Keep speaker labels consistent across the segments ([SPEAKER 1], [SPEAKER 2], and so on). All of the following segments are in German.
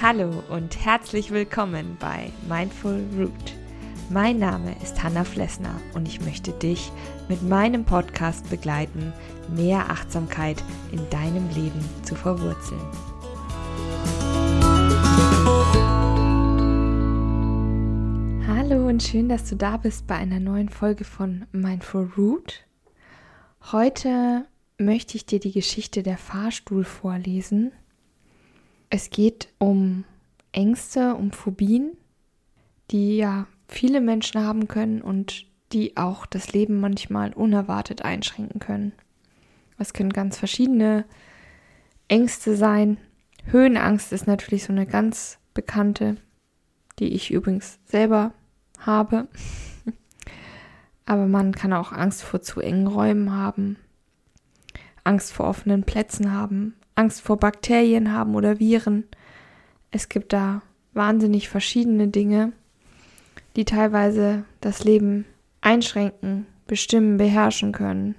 [SPEAKER 1] Hallo und herzlich willkommen bei Mindful Root. Mein Name ist Hanna Flessner und ich möchte dich mit meinem Podcast begleiten, mehr Achtsamkeit in deinem Leben zu verwurzeln. Hallo und schön, dass du da bist bei einer neuen Folge von Mindful Root. Heute möchte ich dir die Geschichte der Fahrstuhl vorlesen es geht um Ängste, um Phobien, die ja viele Menschen haben können und die auch das Leben manchmal unerwartet einschränken können. Es können ganz verschiedene Ängste sein. Höhenangst ist natürlich so eine ganz bekannte, die ich übrigens selber habe. Aber man kann auch Angst vor zu engen Räumen haben, Angst vor offenen Plätzen haben, Angst vor Bakterien haben oder Viren. Es gibt da wahnsinnig verschiedene Dinge, die teilweise das Leben einschränken, bestimmen, beherrschen können,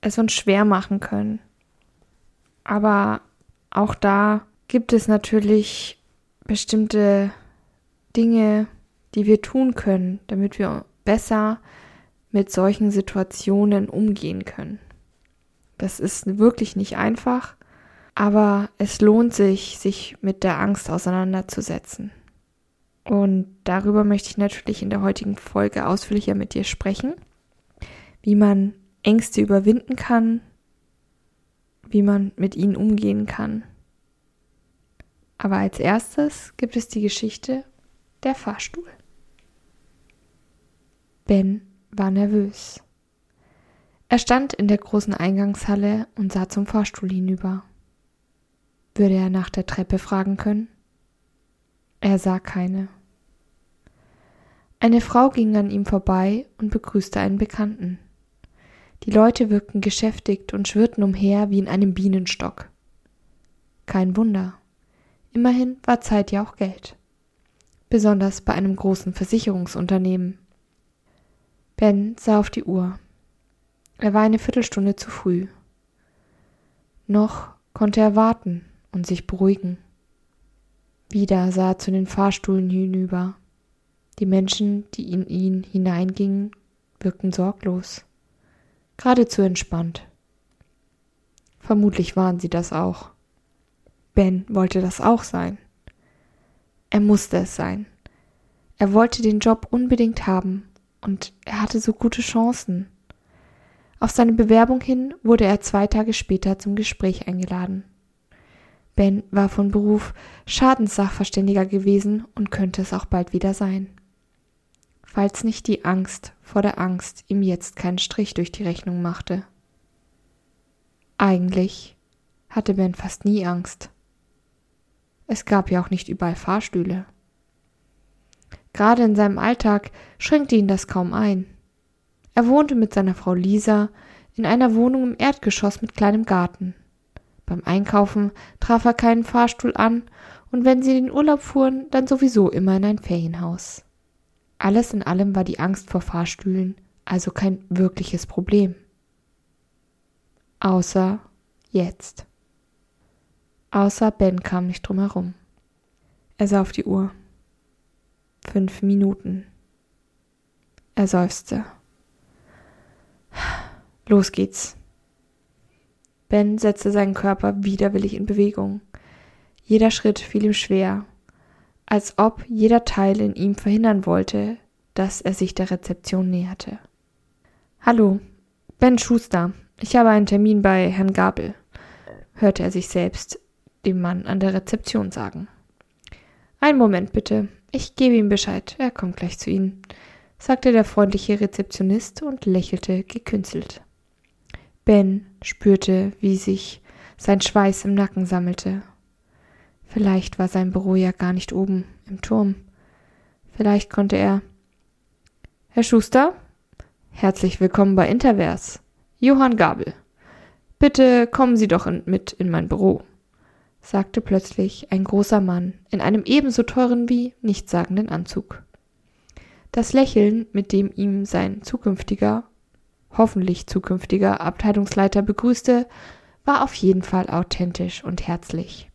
[SPEAKER 1] es uns schwer machen können. Aber auch da gibt es natürlich bestimmte Dinge, die wir tun können, damit wir besser mit solchen Situationen umgehen können. Das ist wirklich nicht einfach, aber es lohnt sich, sich mit der Angst auseinanderzusetzen. Und darüber möchte ich natürlich in der heutigen Folge ausführlicher mit dir sprechen, wie man Ängste überwinden kann, wie man mit ihnen umgehen kann. Aber als erstes gibt es die Geschichte der Fahrstuhl. Ben war nervös. Er stand in der großen Eingangshalle und sah zum Fahrstuhl hinüber. Würde er nach der Treppe fragen können? Er sah keine. Eine Frau ging an ihm vorbei und begrüßte einen Bekannten. Die Leute wirkten geschäftigt und schwirrten umher wie in einem Bienenstock. Kein Wunder. Immerhin war Zeit ja auch Geld. Besonders bei einem großen Versicherungsunternehmen. Ben sah auf die Uhr. Er war eine Viertelstunde zu früh. Noch konnte er warten, und sich beruhigen. Wieder sah er zu den Fahrstühlen hinüber. Die Menschen, die in ihn hineingingen, wirkten sorglos, geradezu entspannt. Vermutlich waren sie das auch. Ben wollte das auch sein. Er musste es sein. Er wollte den Job unbedingt haben und er hatte so gute Chancen. Auf seine Bewerbung hin wurde er zwei Tage später zum Gespräch eingeladen. Ben war von Beruf Schadenssachverständiger gewesen und könnte es auch bald wieder sein. Falls nicht die Angst vor der Angst ihm jetzt keinen Strich durch die Rechnung machte. Eigentlich hatte Ben fast nie Angst. Es gab ja auch nicht überall Fahrstühle. Gerade in seinem Alltag schränkte ihn das kaum ein. Er wohnte mit seiner Frau Lisa in einer Wohnung im Erdgeschoss mit kleinem Garten. Beim Einkaufen traf er keinen Fahrstuhl an, und wenn sie in den Urlaub fuhren, dann sowieso immer in ein Ferienhaus. Alles in allem war die Angst vor Fahrstühlen also kein wirkliches Problem. Außer jetzt. Außer Ben kam nicht drum herum. Er sah auf die Uhr. Fünf Minuten. Er seufzte. Los geht's. Ben setzte seinen Körper widerwillig in Bewegung. Jeder Schritt fiel ihm schwer, als ob jeder Teil in ihm verhindern wollte, dass er sich der Rezeption näherte. Hallo, Ben Schuster, ich habe einen Termin bei Herrn Gabel, hörte er sich selbst dem Mann an der Rezeption sagen. Einen Moment bitte, ich gebe ihm Bescheid, er kommt gleich zu Ihnen, sagte der freundliche Rezeptionist und lächelte gekünstelt. Ben spürte, wie sich sein Schweiß im Nacken sammelte. Vielleicht war sein Büro ja gar nicht oben im Turm. Vielleicht konnte er. Herr Schuster, herzlich willkommen bei Intervers. Johann Gabel. Bitte kommen Sie doch in, mit in mein Büro, sagte plötzlich ein großer Mann in einem ebenso teuren wie nichtssagenden Anzug. Das Lächeln, mit dem ihm sein zukünftiger hoffentlich zukünftiger Abteilungsleiter begrüßte, war auf jeden Fall authentisch und herzlich.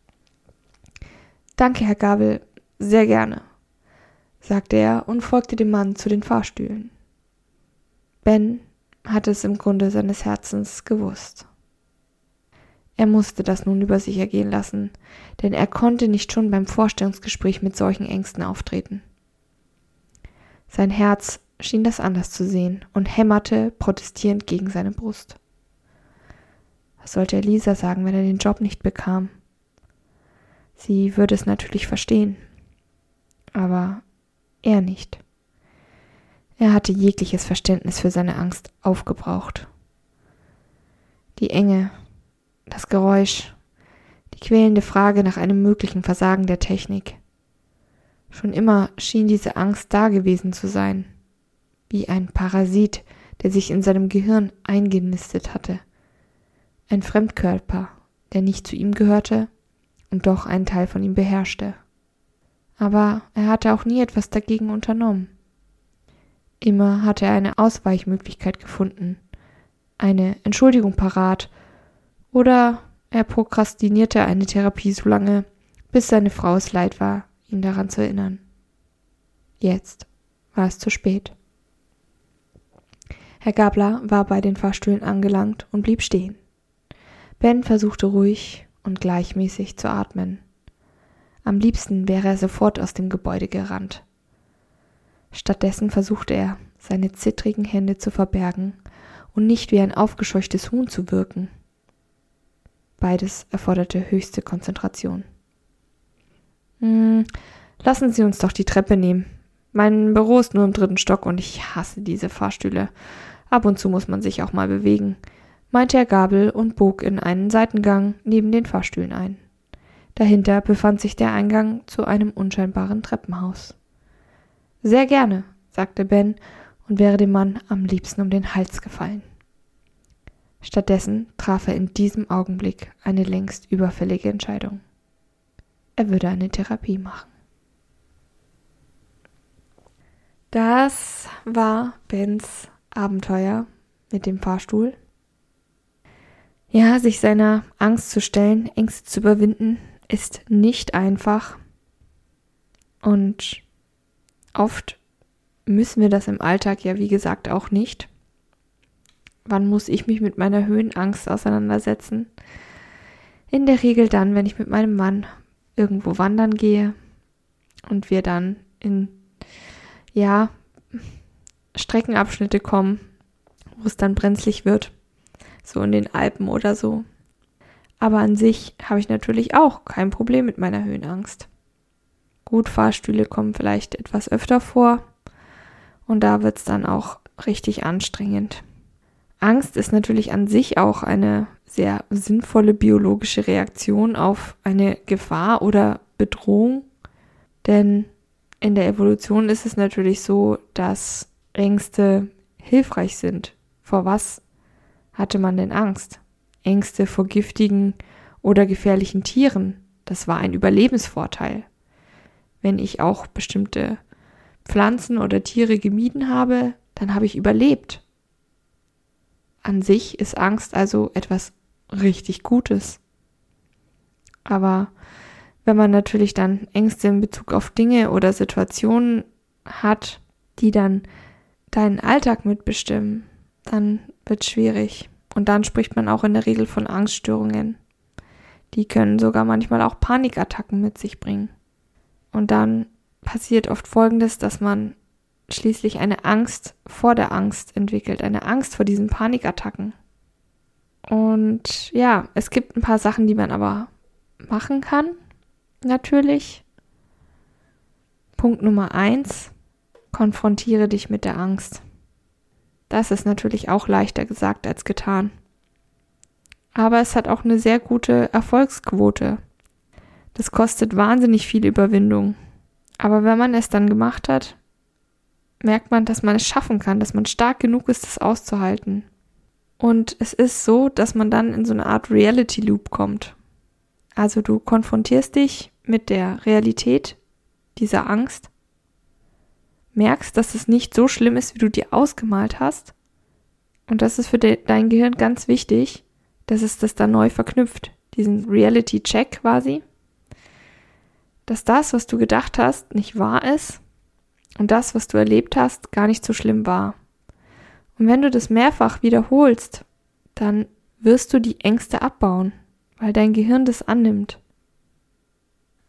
[SPEAKER 1] Danke, Herr Gabel, sehr gerne, sagte er und folgte dem Mann zu den Fahrstühlen. Ben hatte es im Grunde seines Herzens gewusst. Er musste das nun über sich ergehen lassen, denn er konnte nicht schon beim Vorstellungsgespräch mit solchen Ängsten auftreten. Sein Herz schien das anders zu sehen und hämmerte protestierend gegen seine Brust. Was sollte Elisa sagen, wenn er den Job nicht bekam? Sie würde es natürlich verstehen, aber er nicht. Er hatte jegliches Verständnis für seine Angst aufgebraucht. Die Enge, das Geräusch, die quälende Frage nach einem möglichen Versagen der Technik. Schon immer schien diese Angst da gewesen zu sein, wie ein Parasit, der sich in seinem Gehirn eingenistet hatte. Ein Fremdkörper, der nicht zu ihm gehörte und doch einen Teil von ihm beherrschte. Aber er hatte auch nie etwas dagegen unternommen. Immer hatte er eine Ausweichmöglichkeit gefunden, eine Entschuldigung parat oder er prokrastinierte eine Therapie so lange, bis seine Frau es leid war, ihn daran zu erinnern. Jetzt war es zu spät. Herr Gabler war bei den Fahrstühlen angelangt und blieb stehen. Ben versuchte ruhig und gleichmäßig zu atmen. Am liebsten wäre er sofort aus dem Gebäude gerannt. Stattdessen versuchte er, seine zittrigen Hände zu verbergen und nicht wie ein aufgescheuchtes Huhn zu wirken. Beides erforderte höchste Konzentration. Hm, lassen Sie uns doch die Treppe nehmen. Mein Büro ist nur im dritten Stock und ich hasse diese Fahrstühle. Ab und zu muss man sich auch mal bewegen, meinte er Gabel und bog in einen Seitengang neben den Fahrstühlen ein. Dahinter befand sich der Eingang zu einem unscheinbaren Treppenhaus. Sehr gerne, sagte Ben und wäre dem Mann am liebsten um den Hals gefallen. Stattdessen traf er in diesem Augenblick eine längst überfällige Entscheidung. Er würde eine Therapie machen. Das war Bens Abenteuer mit dem Fahrstuhl. Ja, sich seiner Angst zu stellen, Ängste zu überwinden, ist nicht einfach. Und oft müssen wir das im Alltag ja, wie gesagt, auch nicht. Wann muss ich mich mit meiner Höhenangst auseinandersetzen? In der Regel dann, wenn ich mit meinem Mann irgendwo wandern gehe und wir dann in, ja, Streckenabschnitte kommen, wo es dann brenzlig wird, so in den Alpen oder so. Aber an sich habe ich natürlich auch kein Problem mit meiner Höhenangst. Gut, Fahrstühle kommen vielleicht etwas öfter vor und da wird es dann auch richtig anstrengend. Angst ist natürlich an sich auch eine sehr sinnvolle biologische Reaktion auf eine Gefahr oder Bedrohung, denn in der Evolution ist es natürlich so, dass Ängste hilfreich sind. Vor was hatte man denn Angst? Ängste vor giftigen oder gefährlichen Tieren, das war ein Überlebensvorteil. Wenn ich auch bestimmte Pflanzen oder Tiere gemieden habe, dann habe ich überlebt. An sich ist Angst also etwas richtig Gutes. Aber wenn man natürlich dann Ängste in Bezug auf Dinge oder Situationen hat, die dann deinen Alltag mitbestimmen, dann wird es schwierig. Und dann spricht man auch in der Regel von Angststörungen. Die können sogar manchmal auch Panikattacken mit sich bringen. Und dann passiert oft Folgendes, dass man schließlich eine Angst vor der Angst entwickelt, eine Angst vor diesen Panikattacken. Und ja, es gibt ein paar Sachen, die man aber machen kann, natürlich. Punkt Nummer eins, konfrontiere dich mit der Angst. Das ist natürlich auch leichter gesagt als getan. Aber es hat auch eine sehr gute Erfolgsquote. Das kostet wahnsinnig viel Überwindung. Aber wenn man es dann gemacht hat, merkt man, dass man es schaffen kann, dass man stark genug ist, es auszuhalten. Und es ist so, dass man dann in so eine Art Reality Loop kommt. Also du konfrontierst dich mit der Realität dieser Angst, merkst, dass es nicht so schlimm ist, wie du dir ausgemalt hast, Und das ist für de dein Gehirn ganz wichtig, dass es das dann neu verknüpft, diesen Reality-Check quasi, dass das, was du gedacht hast, nicht wahr ist und das, was du erlebt hast, gar nicht so schlimm war. Und wenn du das mehrfach wiederholst, dann wirst du die Ängste abbauen, weil dein Gehirn das annimmt.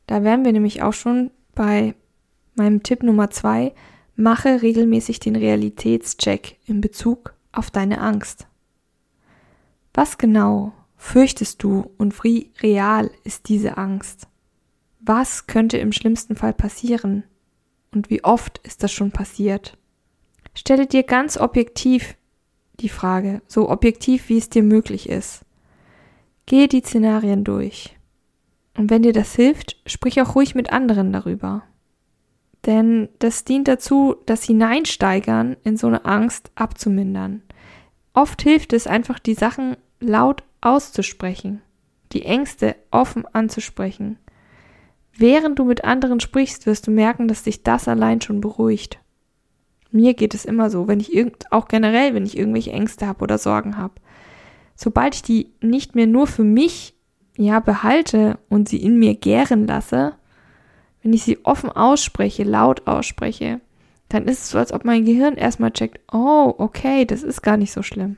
[SPEAKER 1] Da wären wir nämlich auch schon bei meinem Tipp Nummer zwei, mache regelmäßig den Realitätscheck in Bezug auf deine Angst. Was genau fürchtest du und wie real ist diese Angst? Was könnte im schlimmsten Fall passieren? Und wie oft ist das schon passiert? Stelle dir ganz objektiv die Frage, so objektiv wie es dir möglich ist. Gehe die Szenarien durch. Und wenn dir das hilft, sprich auch ruhig mit anderen darüber. Denn das dient dazu, das Hineinsteigern in so eine Angst abzumindern. Oft hilft es einfach, die Sachen laut auszusprechen, die Ängste offen anzusprechen. Während du mit anderen sprichst, wirst du merken, dass dich das allein schon beruhigt. Mir geht es immer so, wenn ich irgend, auch generell, wenn ich irgendwelche Ängste habe oder Sorgen habe. Sobald ich die nicht mehr nur für mich, ja, behalte und sie in mir gären lasse, wenn ich sie offen ausspreche, laut ausspreche, dann ist es so, als ob mein Gehirn erstmal checkt, oh, okay, das ist gar nicht so schlimm.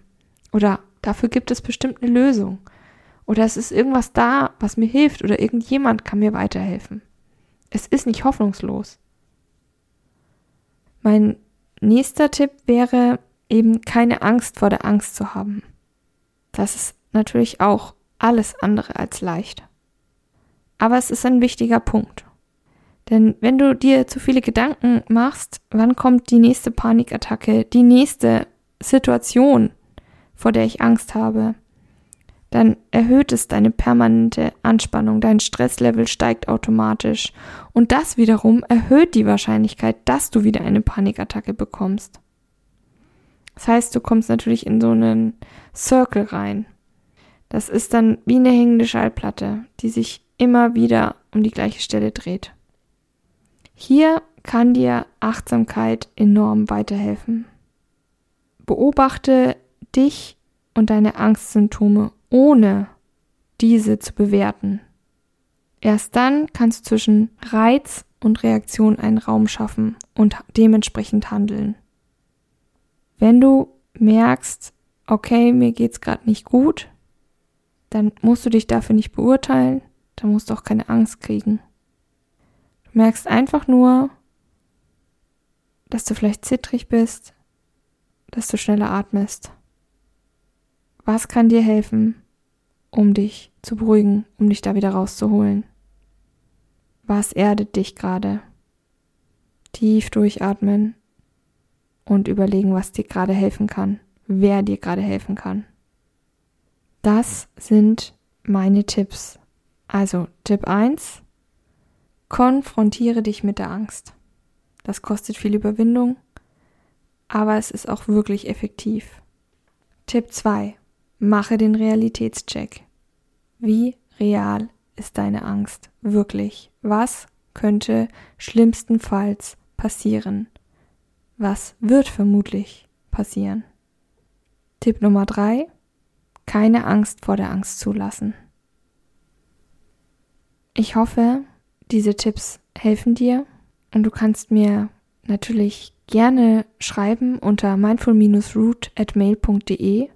[SPEAKER 1] Oder dafür gibt es bestimmt eine Lösung. Oder es ist irgendwas da, was mir hilft oder irgendjemand kann mir weiterhelfen. Es ist nicht hoffnungslos. Mein nächster Tipp wäre eben keine Angst vor der Angst zu haben. Das ist natürlich auch alles andere als leicht. Aber es ist ein wichtiger Punkt. Denn wenn du dir zu viele Gedanken machst, wann kommt die nächste Panikattacke, die nächste Situation, vor der ich Angst habe, dann erhöht es deine permanente Anspannung, dein Stresslevel steigt automatisch und das wiederum erhöht die Wahrscheinlichkeit, dass du wieder eine Panikattacke bekommst. Das heißt, du kommst natürlich in so einen Circle rein. Das ist dann wie eine hängende Schallplatte, die sich immer wieder um die gleiche Stelle dreht. Hier kann dir Achtsamkeit enorm weiterhelfen. Beobachte dich und deine Angstsymptome ohne diese zu bewerten. Erst dann kannst du zwischen Reiz und Reaktion einen Raum schaffen und dementsprechend handeln. Wenn du merkst, okay, mir geht's gerade nicht gut, dann musst du dich dafür nicht beurteilen, dann musst du auch keine Angst kriegen. Du merkst einfach nur, dass du vielleicht zittrig bist, dass du schneller atmest. Was kann dir helfen, um dich zu beruhigen, um dich da wieder rauszuholen? Was erdet dich gerade? Tief durchatmen und überlegen, was dir gerade helfen kann, wer dir gerade helfen kann. Das sind meine Tipps. Also Tipp 1, konfrontiere dich mit der Angst. Das kostet viel Überwindung, aber es ist auch wirklich effektiv. Tipp 2, Mache den Realitätscheck. Wie real ist deine Angst wirklich? Was könnte schlimmstenfalls passieren? Was wird vermutlich passieren? Tipp Nummer drei: Keine Angst vor der Angst zulassen. Ich hoffe, diese Tipps helfen dir und du kannst mir natürlich gerne schreiben unter mindful-root at mail.de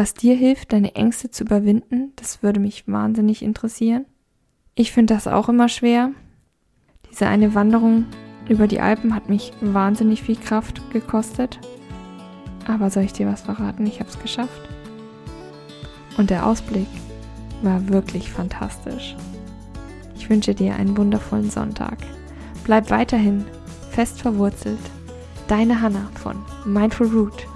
[SPEAKER 1] was dir hilft, deine Ängste zu überwinden, das würde mich wahnsinnig interessieren. Ich finde das auch immer schwer. Diese eine Wanderung über die Alpen hat mich wahnsinnig viel Kraft gekostet. Aber soll ich dir was verraten? Ich habe es geschafft. Und der Ausblick war wirklich fantastisch. Ich wünsche dir einen wundervollen Sonntag. Bleib weiterhin fest verwurzelt. Deine Hanna von Mindful Root.